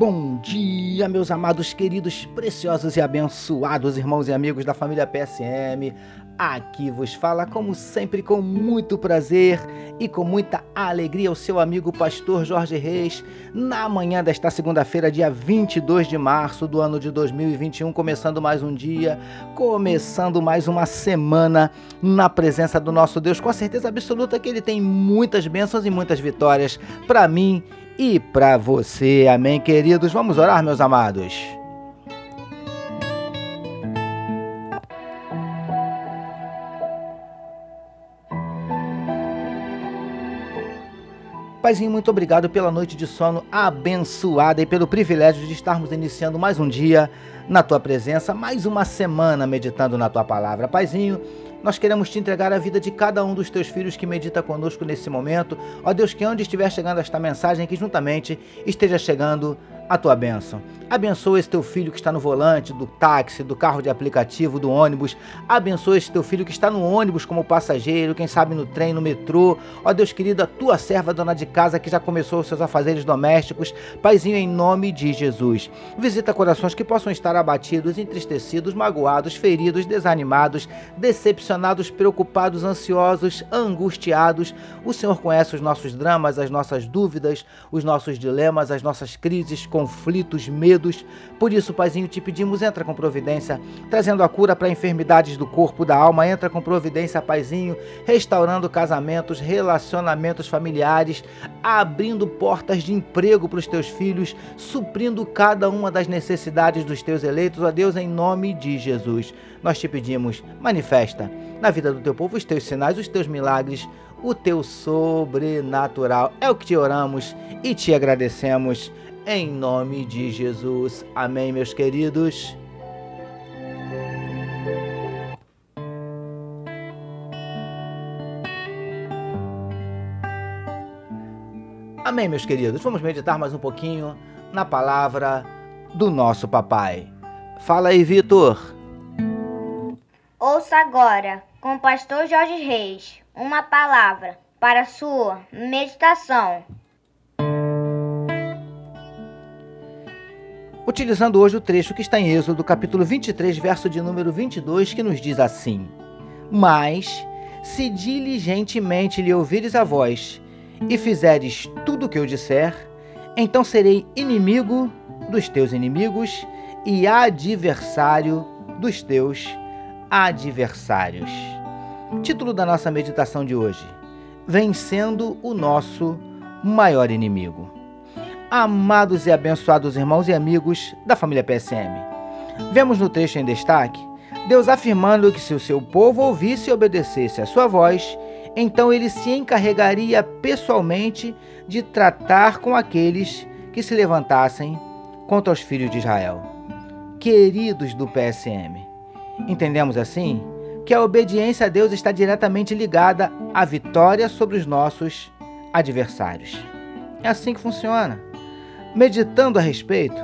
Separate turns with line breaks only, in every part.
Bom dia, meus amados, queridos, preciosos e abençoados irmãos e amigos da família PSM. Aqui vos fala, como sempre, com muito prazer e com muita alegria, o seu amigo pastor Jorge Reis, na manhã desta segunda-feira, dia 22 de março do ano de 2021, começando mais um dia, começando mais uma semana na presença do nosso Deus, com a certeza absoluta que ele tem muitas bênçãos e muitas vitórias para mim e para você. Amém, queridos? Vamos orar, meus amados. Paizinho, muito obrigado pela noite de sono abençoada e pelo privilégio de estarmos iniciando mais um dia na tua presença, mais uma semana meditando na tua palavra. Paizinho, nós queremos te entregar a vida de cada um dos teus filhos que medita conosco nesse momento. Ó Deus, que onde estiver chegando esta mensagem, que juntamente esteja chegando a tua bênção. Abençoa esse teu filho que está no volante do táxi, do carro de aplicativo, do ônibus. Abençoa esse teu filho que está no ônibus como passageiro, quem sabe no trem, no metrô. Ó Deus querido, a tua serva, dona de casa, que já começou os seus afazeres domésticos. Paizinho, em nome de Jesus. Visita corações que possam estar abatidos, entristecidos, magoados, feridos, desanimados, decepcionados, preocupados, ansiosos, angustiados. O Senhor conhece os nossos dramas, as nossas dúvidas, os nossos dilemas, as nossas crises, conflitos, medos. Por isso, Paizinho, te pedimos, entra com providência, trazendo a cura para enfermidades do corpo, da alma. Entra com providência, Paizinho, restaurando casamentos, relacionamentos familiares, abrindo portas de emprego para os teus filhos, suprindo cada uma das necessidades dos teus eleitos. Ó Deus, em nome de Jesus, nós te pedimos, manifesta na vida do teu povo os teus sinais, os teus milagres, o teu sobrenatural. É o que te oramos e te agradecemos em nome de Jesus. Amém, meus queridos. Amém, meus queridos. Vamos meditar mais um pouquinho na palavra do nosso papai. Fala aí, Vitor.
Ouça agora, com o pastor Jorge Reis, uma palavra para sua meditação.
Utilizando hoje o trecho que está em Êxodo, capítulo 23, verso de número 22, que nos diz assim: Mas, se diligentemente lhe ouvires a voz e fizeres tudo o que eu disser, então serei inimigo dos teus inimigos e adversário dos teus adversários. Título da nossa meditação de hoje: Vencendo o nosso maior inimigo amados e abençoados irmãos e amigos da família PSM. Vemos no texto em destaque Deus afirmando que se o seu povo ouvisse e obedecesse a sua voz, então ele se encarregaria pessoalmente de tratar com aqueles que se levantassem contra os filhos de Israel. Queridos do PSM, entendemos assim que a obediência a Deus está diretamente ligada à vitória sobre os nossos adversários. É assim que funciona. Meditando a respeito,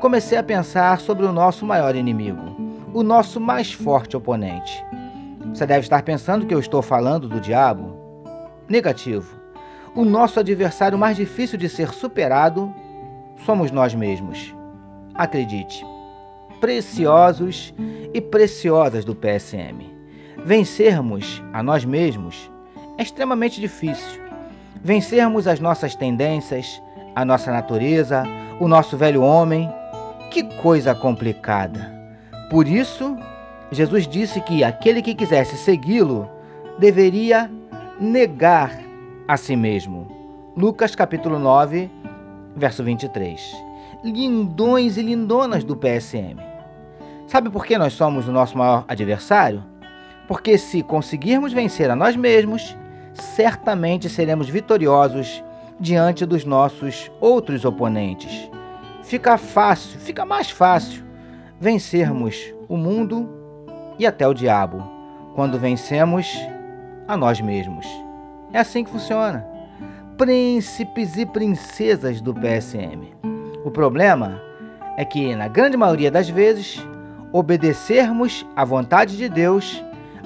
comecei a pensar sobre o nosso maior inimigo, o nosso mais forte oponente. Você deve estar pensando que eu estou falando do diabo? Negativo. O nosso adversário mais difícil de ser superado somos nós mesmos. Acredite, preciosos e preciosas do PSM. Vencermos a nós mesmos é extremamente difícil. Vencermos as nossas tendências, a nossa natureza, o nosso velho homem. Que coisa complicada. Por isso, Jesus disse que aquele que quisesse segui-lo deveria negar a si mesmo. Lucas capítulo 9, verso 23. Lindões e lindonas do PSM. Sabe por que nós somos o nosso maior adversário? Porque se conseguirmos vencer a nós mesmos, certamente seremos vitoriosos diante dos nossos outros oponentes. Fica fácil, fica mais fácil vencermos o mundo e até o diabo quando vencemos a nós mesmos. É assim que funciona. Príncipes e princesas do PSM. O problema é que, na grande maioria das vezes, obedecermos à vontade de Deus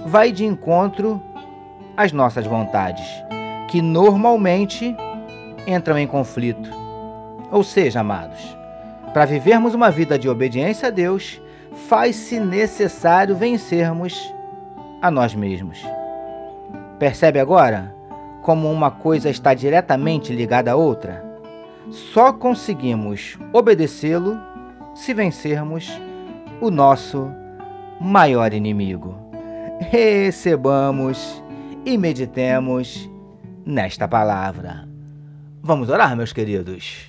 vai de encontro às nossas vontades, que normalmente entram em conflito. Ou seja, amados, Para vivermos uma vida de obediência a Deus, faz-se necessário vencermos a nós mesmos. Percebe agora como uma coisa está diretamente ligada à outra? Só conseguimos obedecê-lo se vencermos o nosso maior inimigo. Recebamos e meditemos nesta palavra. Vamos orar, meus queridos.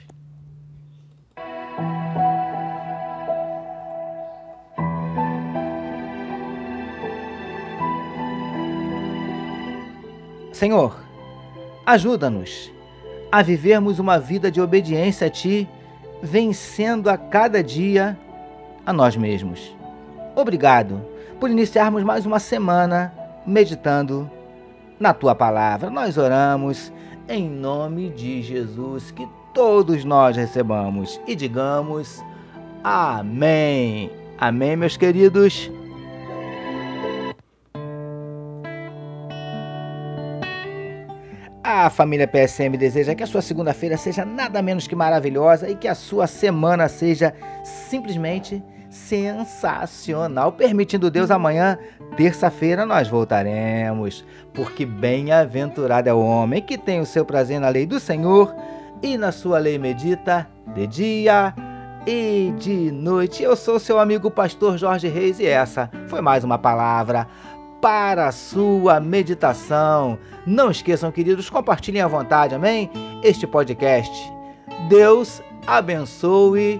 Senhor, ajuda-nos a vivermos uma vida de obediência a Ti, vencendo a cada dia a nós mesmos. Obrigado por iniciarmos mais uma semana meditando na Tua palavra. Nós oramos em nome de Jesus, que todos nós recebamos e digamos Amém. Amém, meus queridos. A família PSM deseja que a sua segunda-feira seja nada menos que maravilhosa e que a sua semana seja simplesmente sensacional. Permitindo Deus, amanhã, terça-feira, nós voltaremos. Porque bem-aventurado é o homem que tem o seu prazer na lei do Senhor e na sua lei medita de dia e de noite. Eu sou seu amigo pastor Jorge Reis e essa foi mais uma palavra para a sua meditação. Não esqueçam, queridos, compartilhem à vontade, amém? Este podcast. Deus abençoe